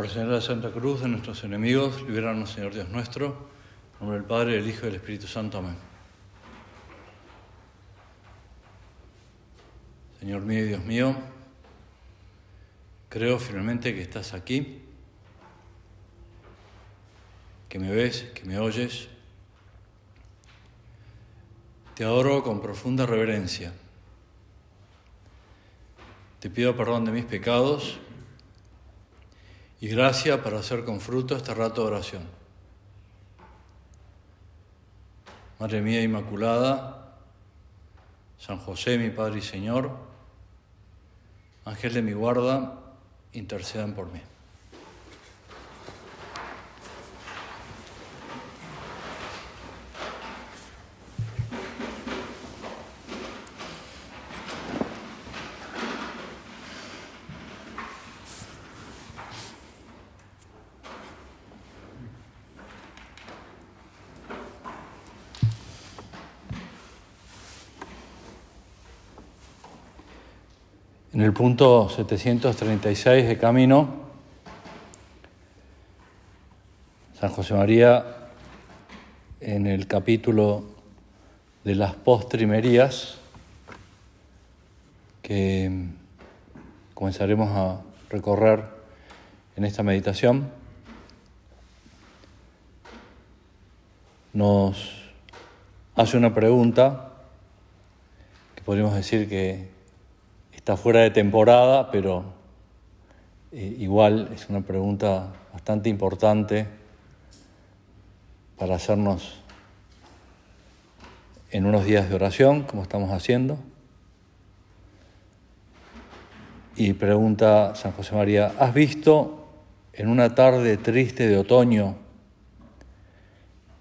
Por el Señor de la Santa Cruz de nuestros enemigos, libéranos, Señor Dios nuestro. En nombre del Padre, del Hijo y del Espíritu Santo. Amén. Señor mío y Dios mío, creo firmemente que estás aquí, que me ves, que me oyes. Te adoro con profunda reverencia. Te pido perdón de mis pecados y gracia para hacer con fruto este rato de oración. Madre mía Inmaculada, San José, mi Padre y Señor, Ángel de mi guarda, intercedan por mí. En el punto 736 de Camino, San José María, en el capítulo de las postrimerías, que comenzaremos a recorrer en esta meditación, nos hace una pregunta que podríamos decir que está fuera de temporada, pero eh, igual es una pregunta bastante importante para hacernos en unos días de oración, como estamos haciendo. Y pregunta San José María, ¿has visto en una tarde triste de otoño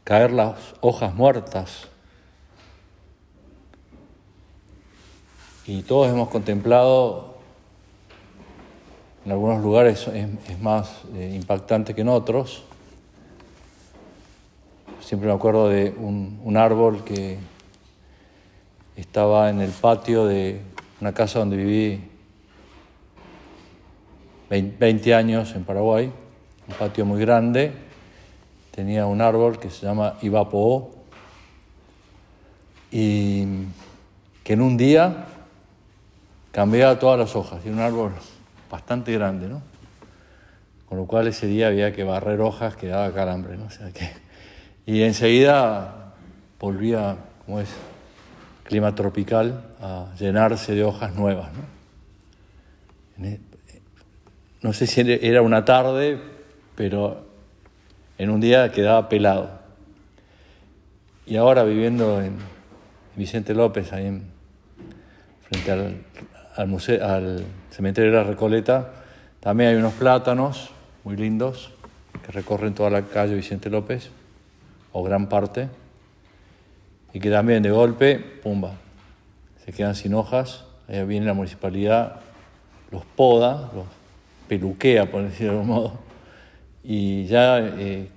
caer las hojas muertas y todos hemos contemplado, en algunos lugares es, más eh, impactante que en otros. Siempre me acuerdo de un, árbol que estaba en el patio de una casa donde viví 20 años en Paraguay, un patio muy grande, tenía un árbol que se llama Ibapoó y que en un día cambiaba todas las hojas, y un árbol bastante grande, ¿no? Con lo cual ese día había que barrer hojas que daba calambre, ¿no? sea que, y enseguida volvía, como es, clima tropical, a llenarse de hojas nuevas, ¿no? E, no sé si era una tarde, pero en un día quedaba pelado. Y ahora viviendo en Vicente López, ahí en, frente al al, museo, al cementerio de la Recoleta, también hay unos plátanos muy lindos que recorren toda la calle Vicente López, o gran parte, y que también de golpe, pumba, se quedan sin hojas, ahí viene la municipalidad, los poda, los peluquea, por decirlo de modo, y ya eh,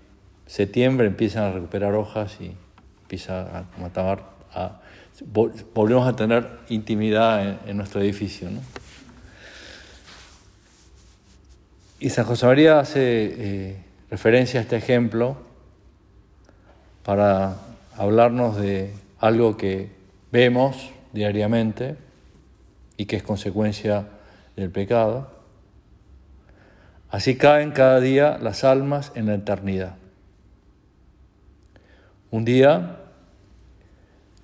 septiembre empiezan a recuperar hojas y empieza a matar a volvemos a tener intimidad en, nuestro edificio. Y San José María hace eh, referencia a este ejemplo para hablarnos de algo que vemos diariamente y que es consecuencia del pecado. Así caen cada día las almas en la eternidad. Un día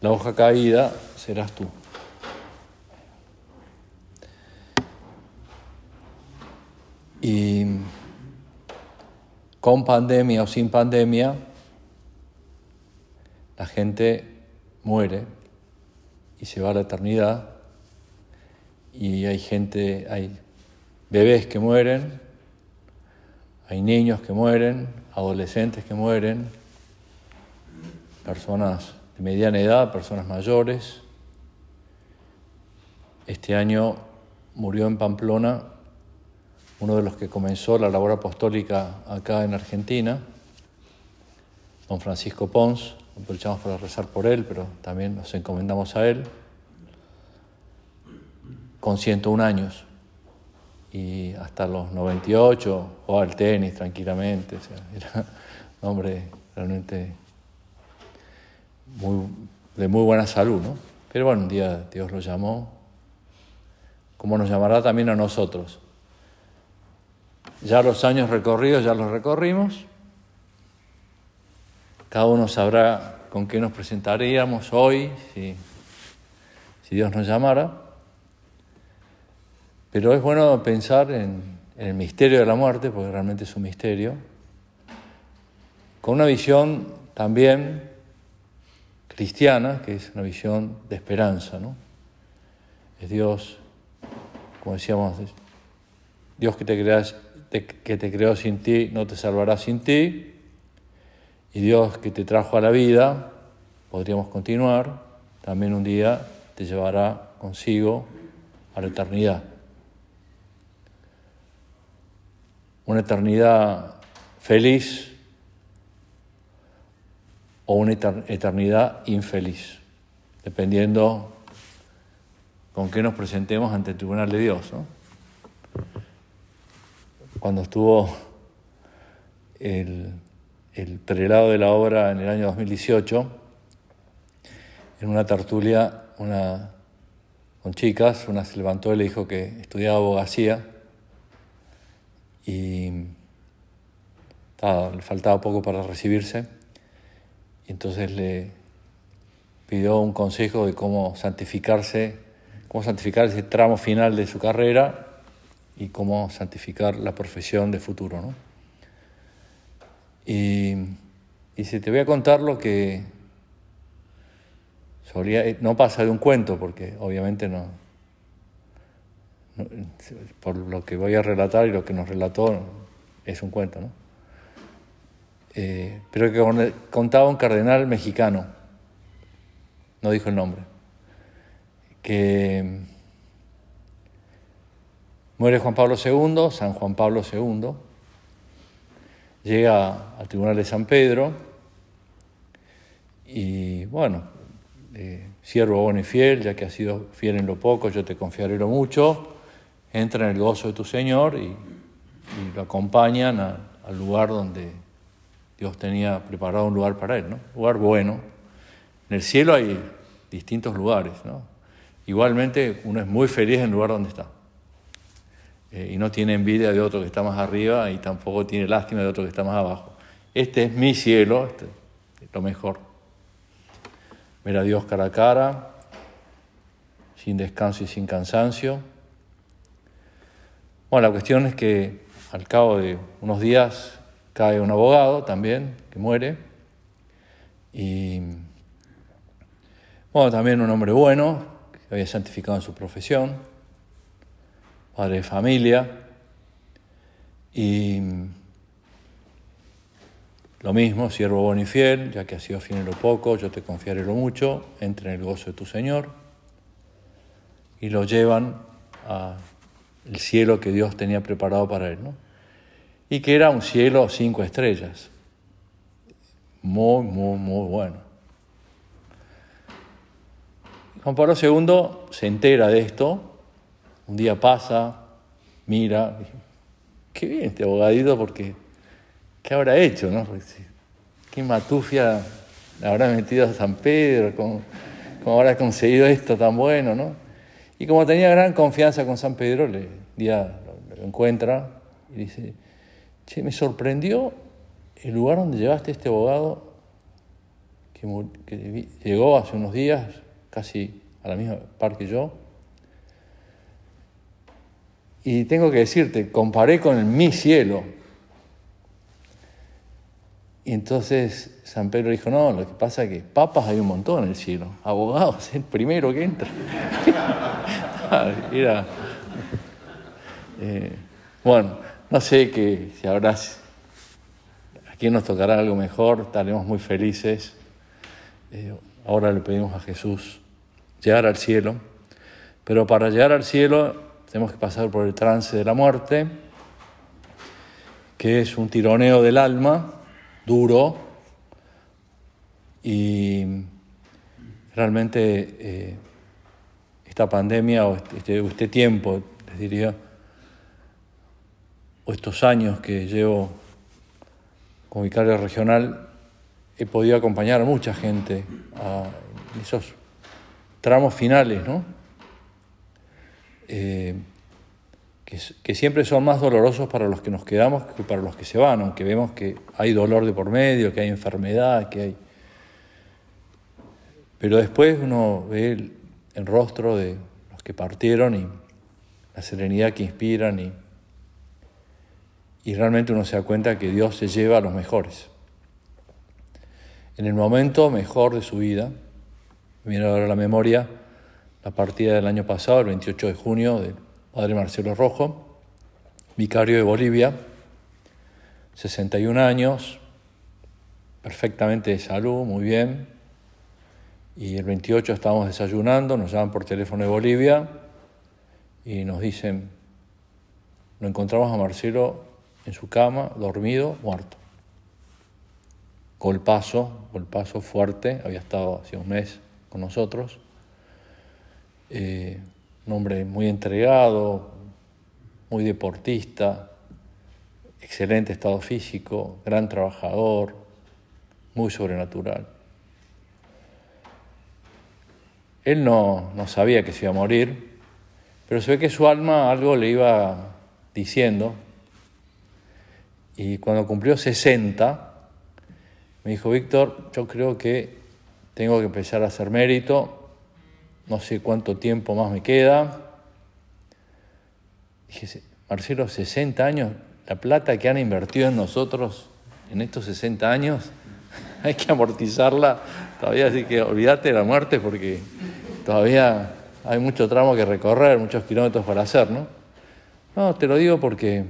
la hoja caída serás tú. Y con pandemia o sin pandemia, la gente muere y se va a la eternidad. Y hay gente, hay bebés que mueren, hay niños que mueren, adolescentes que mueren, personas de mediana edad, personas mayores. Este año murió en Pamplona uno de los que comenzó la labor apostólica acá en Argentina, don Francisco Pons. Aprovechamos para rezar por él, pero también nos encomendamos a él, con 101 años. y hasta los 98 jugaba al tenis tranquilamente, era un hombre realmente muy, de muy buena salud, ¿no? Pero bueno, un día Dios lo llamó, como nos llamará también a nosotros. Ya los años recorridos ya los recorrimos, cada uno sabrá con qué nos presentaríamos hoy, si, si Dios nos llamara. Pero es bueno pensar en, el misterio de la muerte, porque realmente es un misterio, con una visión también cristiana, que es una visión de esperanza. ¿no? Es Dios, como decíamos, Dios que te, creas, que te creó sin ti, no te salvará sin ti. Y Dios que te trajo a la vida, podríamos continuar, también un día te llevará consigo a la eternidad. Una eternidad feliz o una eternidad infeliz, dependiendo con qué nos presentemos ante el tribunal de Dios. Cuando estuvo el, el prelado de la obra en el año 2018, en una tertulia, una, con chicas, una se levantó y le dijo que estudiaba abogacía y le faltaba poco para recibirse. Entonces le pidió un consejo de cómo santificarse, cómo santificar ese tramo final de su carrera y cómo santificar la profesión de futuro. ¿no? Y, y si te voy a contar lo que eh, no pasa de un cuento, porque obviamente no, por lo que voy a relatar y lo que nos relató es un cuento, ¿no? Eh, pero que contaba un cardenal mexicano, no dijo el nombre, que muere Juan Pablo II, San Juan Pablo II, llega al Tribunal de San Pedro y bueno, eh, siervo bueno y fiel, ya que has sido fiel en lo poco, yo te confiaré lo mucho, entra en el gozo de tu Señor y, lo acompañan al lugar donde Dios tenía preparado un lugar para él, ¿no? Un lugar bueno. En el cielo hay distintos lugares, ¿no? Igualmente uno es muy feliz en el lugar donde está. Eh, y no tiene envidia de otro que está más arriba y tampoco tiene lástima de otro que está más abajo. Este es mi cielo, este es lo mejor ver a Dios cara a cara, sin descanso y sin cansancio. Bueno, la cuestión es que al cabo de unos días cae un abogado también, que muere, y bueno, también un hombre bueno, que había santificado en su profesión, padre de familia, y lo mismo, siervo bueno y fiel, ya que has sido fiel en lo poco, yo te confiaré lo mucho, entre en el gozo de tu Señor. Y lo llevan al cielo que Dios tenía preparado para él, ¿no? Y que era un cielo cinco estrellas. Muy, muy, muy bueno. Juan Pablo II se entera de esto, un día pasa, mira, qué bien este abogadito porque ¿qué habrá hecho? No? ¿Qué matufia habrá metido a San Pedro? ¿Cómo, habrá conseguido esto tan bueno? ¿no? Y como tenía gran confianza con San Pedro, le día lo, encuentra y dice, che, me sorprendió el lugar donde llevaste este abogado que, llegó hace unos días, casi a la misma par que yo. Y tengo que decirte, comparé con el mi cielo, y entonces San Pedro dijo, no, lo que pasa es que papas hay un montón en el cielo, abogados, el primero que entra. Era, eh, bueno, no sé que si habrá, a quién nos tocará algo mejor, estaremos muy felices. Eh, ahora le pedimos a Jesús llegar al cielo, pero para llegar al cielo tenemos que pasar por el trance de la muerte, que es un tironeo del alma duro y realmente eh, esta pandemia o este, este, tiempo, les diría, estos años que llevo como vicario regional, he podido acompañar a mucha gente a esos tramos finales, ¿no? Eh, que, siempre son más dolorosos para los que nos quedamos que para los que se van, aunque vemos que hay dolor de por medio, que hay enfermedad, que hay... Pero después uno ve el, el rostro de los que partieron y la serenidad que inspiran y, y realmente uno se da cuenta que Dios se lleva a los mejores. En el momento mejor de su vida, viene ahora la memoria la partida del año pasado, el 28 de junio, del padre Marcelo Rojo, vicario de Bolivia, 61 años, perfectamente de salud, muy bien. Y el 28 estábamos desayunando, nos llaman por teléfono de Bolivia y nos dicen, lo encontramos a Marcelo en su cama, dormido, muerto. Golpazo, golpazo fuerte, había estado hace un mes con nosotros. Eh, un hombre muy entregado, muy deportista, excelente estado físico, gran trabajador, muy sobrenatural. Él no, no, sabía que se iba a morir, pero se ve que su alma algo le iba diciendo. Y cuando cumplió 60, me dijo, Víctor, yo creo que tengo que empezar a hacer mérito no sé cuánto tiempo más me queda. Dije, Marcelo, 60 años, la plata que han invertido en nosotros en estos 60 años, hay que amortizarla todavía, así que olvídate de la muerte porque todavía hay mucho tramo que recorrer, muchos kilómetros para hacer, ¿no? No, te lo digo porque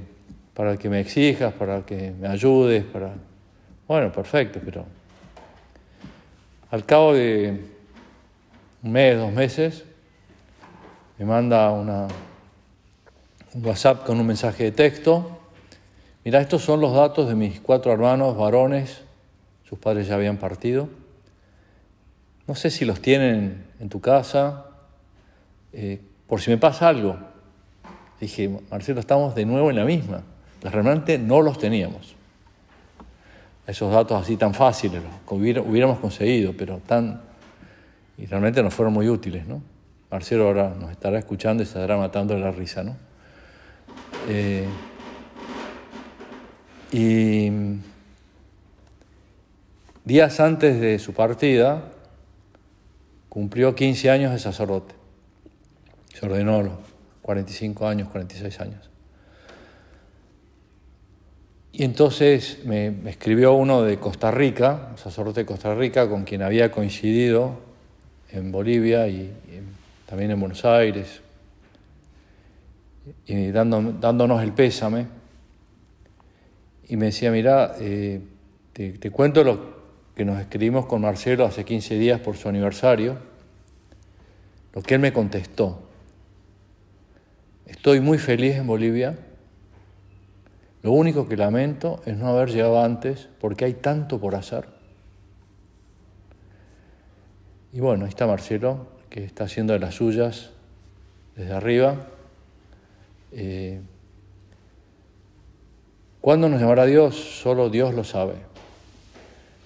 para que me exijas, para que me ayudes, para... Bueno, perfecto, pero al cabo de un mes, dos meses, me manda una, un WhatsApp con un mensaje de texto. Mira, estos son los datos de mis cuatro hermanos varones, sus padres ya habían partido. No sé si los tienen en tu casa, eh, por si me pasa algo. Dije, Marcelo, estamos de nuevo en la misma. Realmente no los teníamos. Esos datos así tan fáciles, que hubiéramos conseguido, pero tan y realmente nos fueron muy útiles, ¿no? Marcelo ahora nos estará escuchando y estará matando de la risa, ¿no? Eh, y días antes de su partida, cumplió 15 años de sacerdote. Se ordenó los 45 años, 46 años. Y entonces me, escribió uno de Costa Rica, un sacerdote de Costa Rica, con quien había coincidido en Bolivia y, también en Buenos Aires, y dándonos el pésame. Y me decía, mira, eh, te, cuento lo que nos escribimos con Marcelo hace 15 días por su aniversario, lo que él me contestó. Estoy muy feliz en Bolivia. Lo único que lamento es no haber llegado antes porque hay tanto por hacer. Y bueno, ahí está Marcelo, que está haciendo de las suyas desde arriba. Eh, ¿Cuándo nos llamará Dios? Solo Dios lo sabe.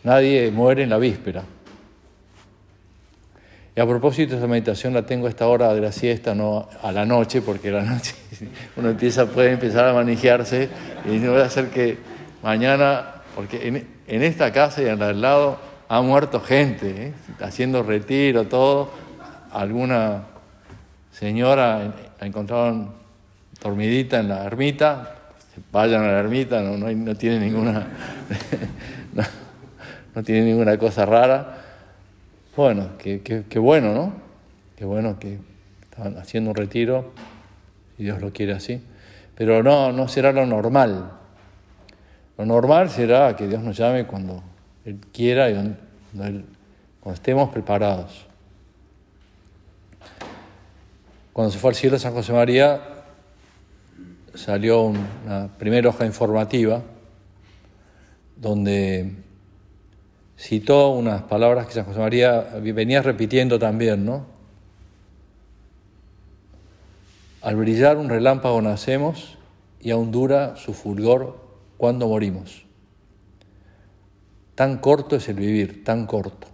Nadie muere en la víspera. Y a propósito, esta meditación la tengo a esta hora de la siesta, no a la noche, porque a la noche uno empieza, puede empezar a manejarse y no voy a hacer que mañana, porque en, esta casa y en la del lado ha muerto gente, ¿eh? haciendo retiro, todo. Alguna señora la encontraron dormidita en la ermita, vayan a la ermita, no, tiene ninguna no, tiene ninguna cosa rara. Bueno, qué, bueno, ¿no? Qué bueno que están haciendo un retiro, si Dios lo quiere así. Pero no, no será lo normal. Lo normal será que Dios nos llame cuando él quiera y cuando, estemos preparados. Cuando se fue al cielo San José María, salió una primera hoja informativa donde citó unas palabras que San José María venía repitiendo también, ¿no? Al brillar un relámpago nacemos y aún dura su fulgor cuando morimos. Tan corto es el vivir, tan corto.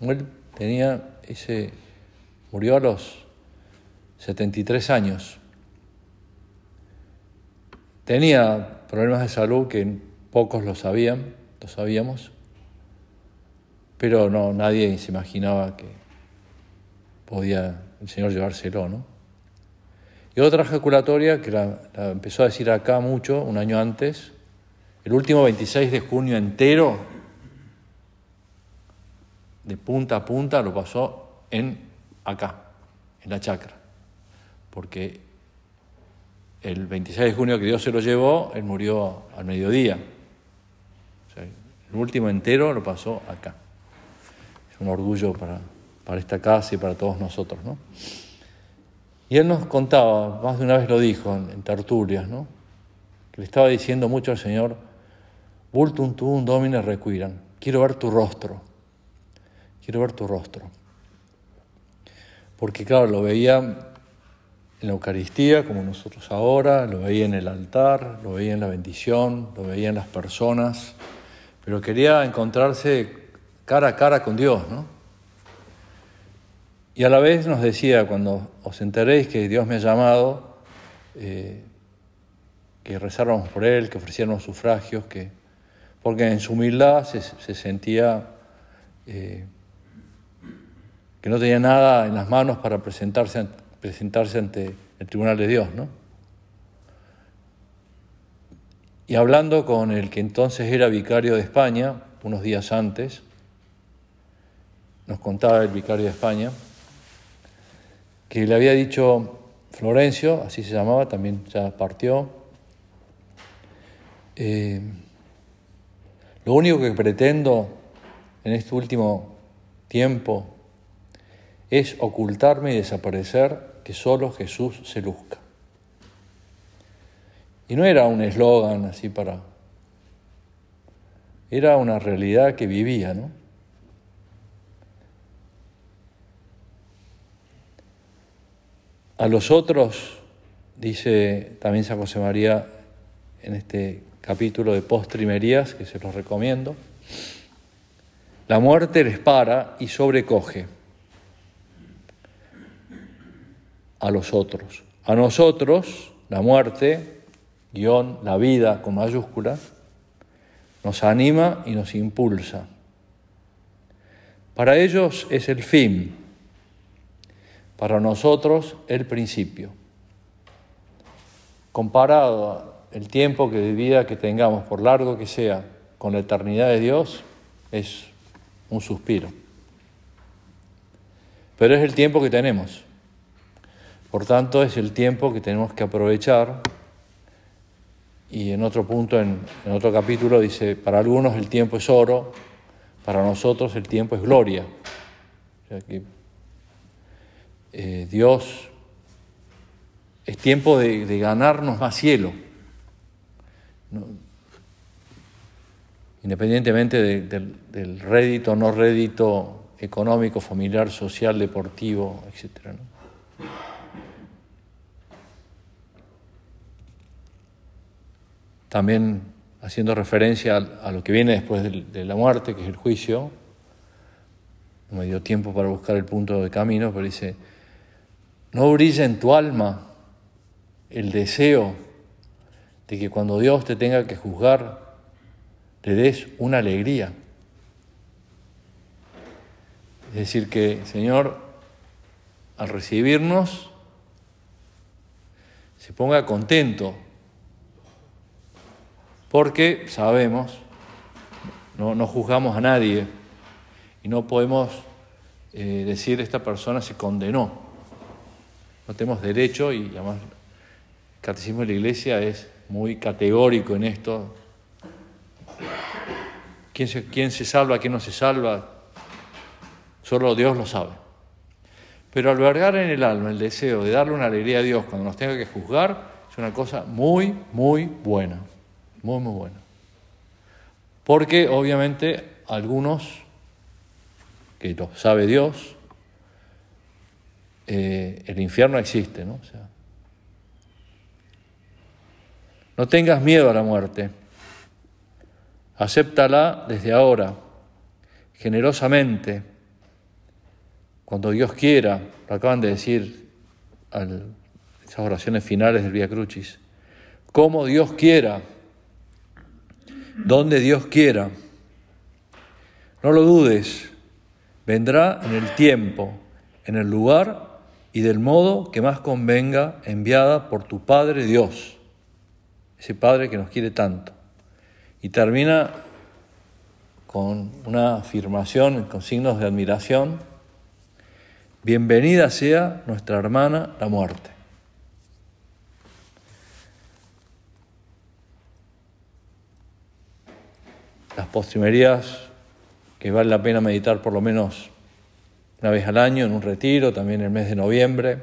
Él tenía ese, murió a los 73 años. Tenía problemas de salud que pocos lo sabían, lo sabíamos, pero no, nadie se imaginaba que podía el Señor llevárselo, ¿no? Y otra ejaculatoria que la, empezó a decir acá mucho, un año antes, el último 26 de junio entero, de punta a punta, lo pasó en acá, en la chacra. Porque el 26 de junio que Dios se lo llevó, él murió al mediodía. el último entero lo pasó acá. Un orgullo para, para esta casa y para todos nosotros, ¿no? Y él nos contaba, más de una vez lo dijo en, tertulias, ¿no? que le estaba diciendo mucho al Señor, Vultum tuum domine requiran, quiero ver tu rostro, quiero ver tu rostro. Porque claro, lo veía en la Eucaristía, como nosotros ahora, lo veía en el altar, lo veía en la bendición, lo veía en las personas, pero quería encontrarse cara a cara con Dios, ¿no? Y a la vez nos decía, cuando os enteréis que Dios me ha llamado, eh, que rezáramos por Él, que ofreciéramos sufragios, que, porque en su humildad se, sentía eh, que no tenía nada en las manos para presentarse, presentarse ante el tribunal de Dios, ¿no? Y hablando con el que entonces era vicario de España, unos días antes, nos contaba el vicario de España, que le había dicho Florencio, así se llamaba, también ya partió. Eh, lo único que pretendo en este último tiempo es ocultarme y desaparecer, que solo Jesús se luzca. Y no era un eslogan así para... Era una realidad que vivía, ¿no? A los otros, dice también San José María en este capítulo de postrimerías, que se los recomiendo, la muerte les para y sobrecoge a los otros. A nosotros, la muerte, guion, la vida con mayúscula, nos anima y nos impulsa. Para ellos es el fin, para nosotros el principio. Comparado el tiempo que de vida que tengamos, por largo que sea, con la eternidad de Dios, es un suspiro. Pero es el tiempo que tenemos. Por tanto, es el tiempo que tenemos que aprovechar. Y en otro punto, en, otro capítulo, dice, para algunos el tiempo es oro, para nosotros el tiempo es gloria. O sea, que eh, Dios, es tiempo de, ganarnos más cielo. Independientemente del rédito, no rédito económico, familiar, social, deportivo, etc. También haciendo referencia a, lo que viene después de, la muerte, que es el juicio, no me dio tiempo para buscar el punto de camino, pero dice, no brilla en tu alma el deseo de que cuando Dios te tenga que juzgar, le des una alegría. Es decir, que Señor, al recibirnos, se ponga contento, porque sabemos, no, juzgamos a nadie y no podemos eh, decir esta persona se condenó no tenemos derecho y además el catecismo de la iglesia es muy categórico en esto. ¿Quién se, quién se salva, quién no se salva? Solo Dios lo sabe. Pero albergar en el alma el deseo de darle una alegría a Dios cuando nos tenga que juzgar es una cosa muy, muy buena. Muy, muy buena. Porque obviamente algunos, que lo sabe Dios, eh, el infierno existe, ¿no? No tengas miedo a la muerte. Acéptala desde ahora, generosamente, cuando Dios quiera. Lo acaban de decir al, esas oraciones finales del Via Crucis. Como Dios quiera, donde Dios quiera. No lo dudes, vendrá en el tiempo, en el lugar y del modo que más convenga, enviada por tu Padre Dios, ese Padre que nos quiere tanto. Y termina con una afirmación, con signos de admiración. Bienvenida sea nuestra hermana la muerte. Las postrimerías que vale la pena meditar por lo menos una vez al año en un retiro, también en el mes de noviembre.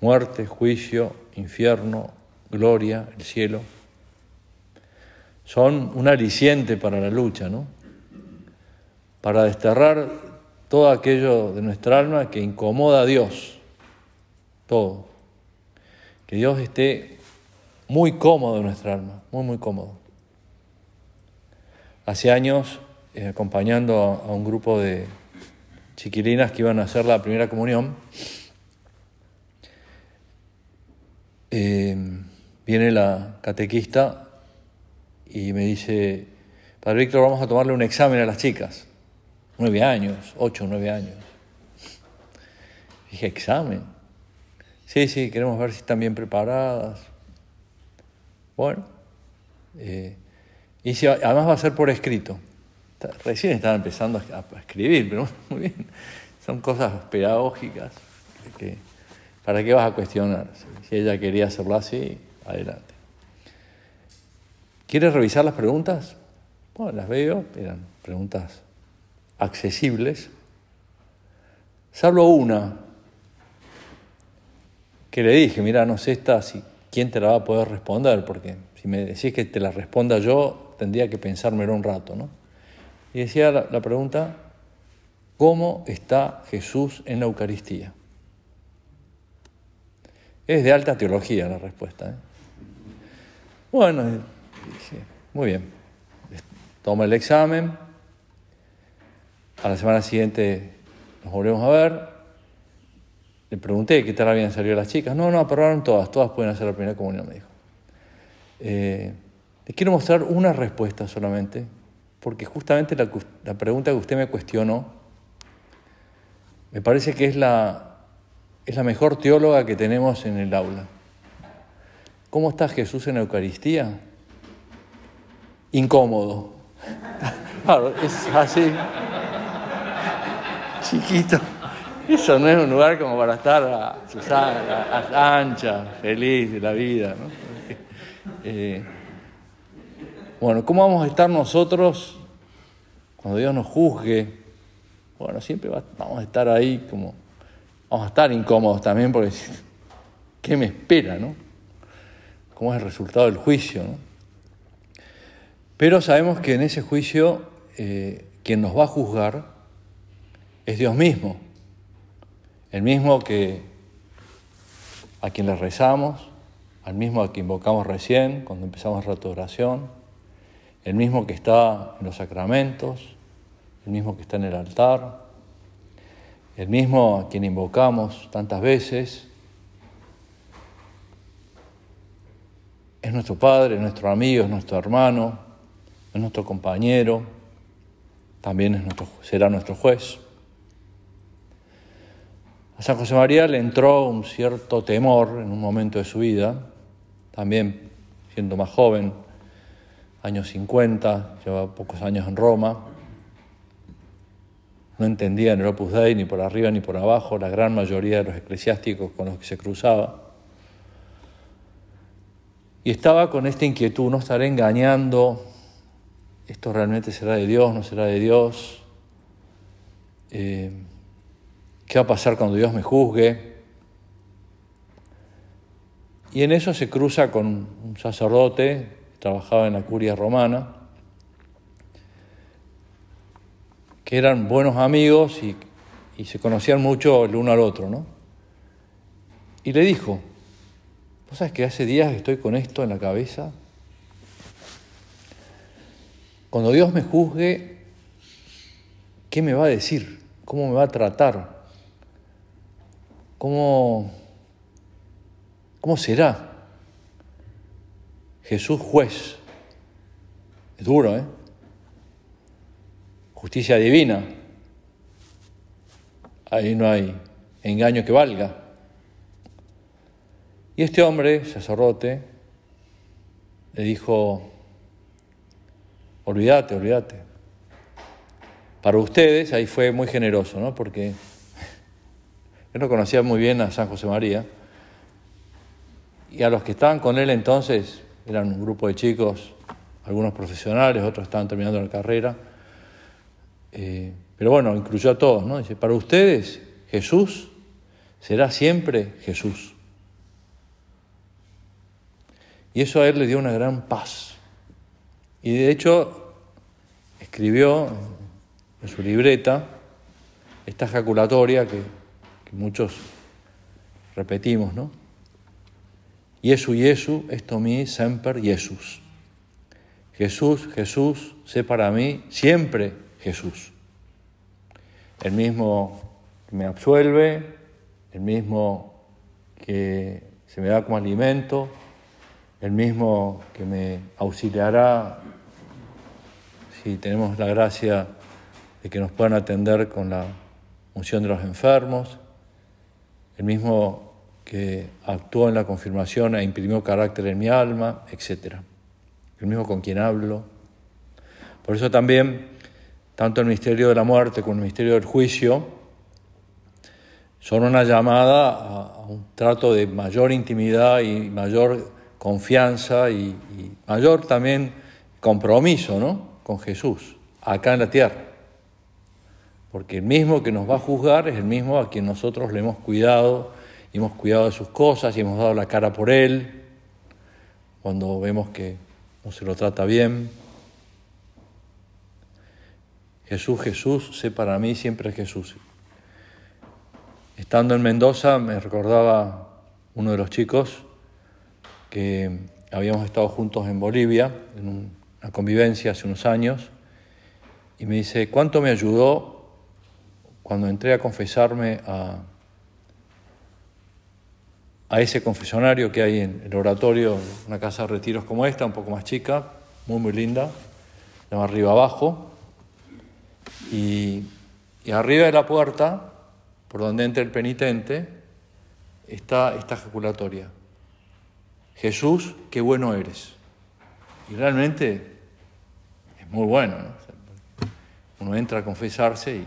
Muerte, juicio, infierno, gloria, el cielo. Son un aliciente para la lucha, ¿no? Para desterrar todo aquello de nuestra alma que incomoda a Dios. Todo. Que Dios esté muy cómodo en nuestra alma, muy, muy cómodo. Hace años, eh, acompañando a un grupo de chiquilinas que iban a hacer la primera comunión, eh, viene la catequista y me dice, Padre Víctor, vamos a tomarle un examen a las chicas. Nueve años, ocho, nueve años. Dije, ¿examen? Sí, sí, queremos ver si están bien preparadas. Bueno, eh, y si, además va a ser por escrito. Recién estaba empezando a escribir, pero muy bien. Son cosas pedagógicas. ¿Para qué vas a cuestionar? Si ella quería hacerlo así, adelante. ¿Quieres revisar las preguntas? Bueno, las veo, eran preguntas accesibles. Salvo una que le dije, mira, no sé esta, si, quién te la va a poder responder, porque si me decís que te la responda yo, tendría que pensármelo un rato, ¿no? Y decía la, pregunta, ¿cómo está Jesús en la Eucaristía? Es de alta teología la respuesta. ¿eh? Bueno, dije, muy bien, toma el examen, a la semana siguiente nos volvemos a ver, le pregunté qué tal habían salido las chicas, no, no, aprobaron todas, todas pueden hacer la primera comunión, me dijo. Eh, les quiero mostrar una respuesta solamente porque justamente la, pregunta que usted me cuestionó, me parece que es la, es la mejor teóloga que tenemos en el aula. ¿Cómo está Jesús en la Eucaristía? Incómodo. Claro, es así. Chiquito. Eso no es un lugar como para estar a, ancha, feliz de la vida. ¿no? Eh, bueno, ¿cómo vamos a estar nosotros cuando Dios nos juzgue? Bueno, siempre vamos a estar ahí como, vamos a estar incómodos también porque ¿qué me espera, no? ¿Cómo es el resultado del juicio, no? Pero sabemos que en ese juicio eh, quien nos va a juzgar es Dios mismo, el mismo que a quien le rezamos, al mismo a quien invocamos recién cuando empezamos de oración, el mismo que está en los sacramentos, el mismo que está en el altar, el mismo a quien invocamos tantas veces. Es nuestro Padre, es nuestro amigo, es nuestro hermano, es nuestro compañero, también será nuestro juez. A San José María le entró un cierto temor en un momento de su vida, también siendo más joven, años 50, lleva pocos años en Roma. No entendía en el Opus Dei ni por arriba ni por abajo la gran mayoría de los eclesiásticos con los que se cruzaba. Y estaba con esta inquietud, no estaré engañando, esto realmente será de Dios, no será de Dios, eh, qué va a pasar cuando Dios me juzgue. Y en eso se cruza con un sacerdote trabajaba en la curia romana, que eran buenos amigos y, se conocían mucho el uno al otro, ¿no? Y le dijo, ¿Vos sabes que hace días estoy con esto en la cabeza? Cuando Dios me juzgue, ¿qué me va a decir? ¿Cómo me va a tratar? ¿Cómo, cómo será? Jesús juez. Es duro, ¿eh? Justicia divina. Ahí no hay engaño que valga. Y este hombre, sacerdote, le dijo, olvídate, olvídate. Para ustedes, ahí fue muy generoso, ¿no? Porque él no conocía muy bien a San José María. Y a los que estaban con él entonces, eran un grupo de chicos, algunos profesionales, otros estaban terminando la carrera. Eh, pero bueno, incluyó a todos, ¿no? Dice, para ustedes Jesús será siempre Jesús. Y eso a él le dio una gran paz. Y de hecho escribió en su libreta esta ejaculatoria que, que muchos repetimos, ¿no? Jesu, Jesu, esto mi semper Jesús. Jesús, Jesús, sé para mí siempre Jesús. El mismo que me absuelve, el mismo que se me da como alimento, el mismo que me auxiliará si tenemos la gracia de que nos puedan atender con la unción de los enfermos, el mismo que actuó en la confirmación e imprimió carácter en mi alma, etc. El mismo con quien hablo. Por eso también, tanto el misterio de la muerte como el misterio del juicio son una llamada a, un trato de mayor intimidad y mayor confianza y, y mayor también compromiso ¿no? con Jesús, acá en la tierra. Porque el mismo que nos va a juzgar es el mismo a quien nosotros le hemos cuidado, hemos cuidado de sus cosas y hemos dado la cara por él cuando vemos que no se lo trata bien. Jesús, Jesús, sé para mí siempre Jesús. Estando en Mendoza me recordaba uno de los chicos que habíamos estado juntos en Bolivia, en una convivencia hace unos años, y me dice, ¿cuánto me ayudó cuando entré a confesarme a, a ese confesionario que hay en el oratorio, una casa de retiros como esta, un poco más chica, muy, muy linda, llama Arriba Abajo, y, arriba de la puerta, por donde entra el penitente, está esta ejaculatoria. Jesús, qué bueno eres. Y realmente es muy bueno. Uno entra a confesarse y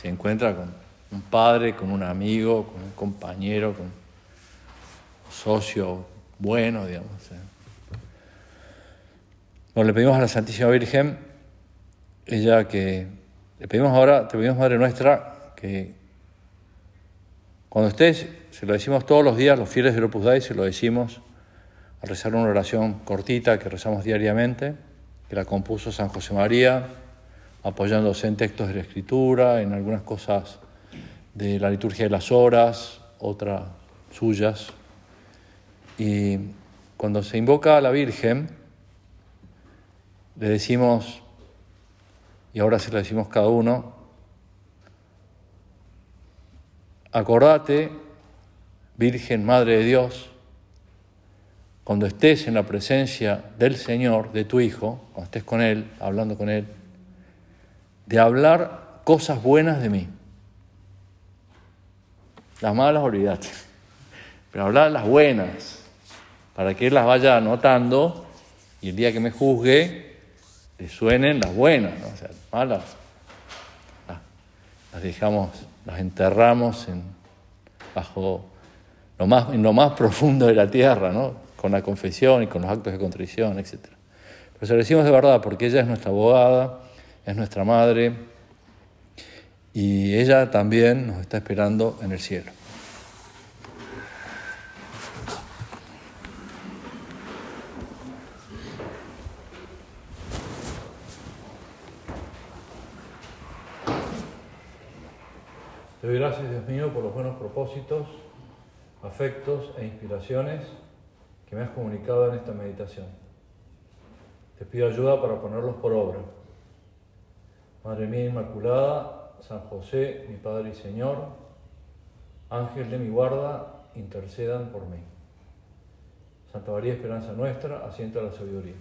se encuentra con un padre, con un amigo, con un compañero, con socio bueno, digamos. Bueno, le pedimos a la Santísima Virgen, ella que, le pedimos ahora, te pedimos Madre Nuestra, que cuando estés, se lo decimos todos los días, los fieles del Opus Dei, se lo decimos al rezar una oración cortita que rezamos diariamente, que la compuso San José María, apoyándose en textos de la Escritura, en algunas cosas de la liturgia de las horas, otras suyas. Y cuando se invoca a la Virgen, le decimos, y ahora se lo decimos cada uno, acordate, Virgen Madre de Dios, cuando estés en la presencia del Señor, de tu Hijo, cuando estés con Él, hablando con Él, de hablar cosas buenas de mí. Las malas olvídate, pero hablar las buenas, para que Él las vaya anotando y el día que me juzgue le suenen las buenas, ¿no? o sea, malas. Las dejamos, las enterramos en, bajo lo más, en lo más profundo de la tierra, ¿no? con la confesión y con los actos de contrición, etc. Pero se lo decimos de verdad porque ella es nuestra abogada, es nuestra madre y ella también nos está esperando en el cielo. Doy gracias, Dios mío, por los buenos propósitos, afectos e inspiraciones que me has comunicado en esta meditación. Te pido ayuda para ponerlos por obra. Madre mía Inmaculada, San José, mi Padre y Señor, Ángel de mi guarda, intercedan por mí. Santa María, esperanza nuestra, asienta la sabiduría.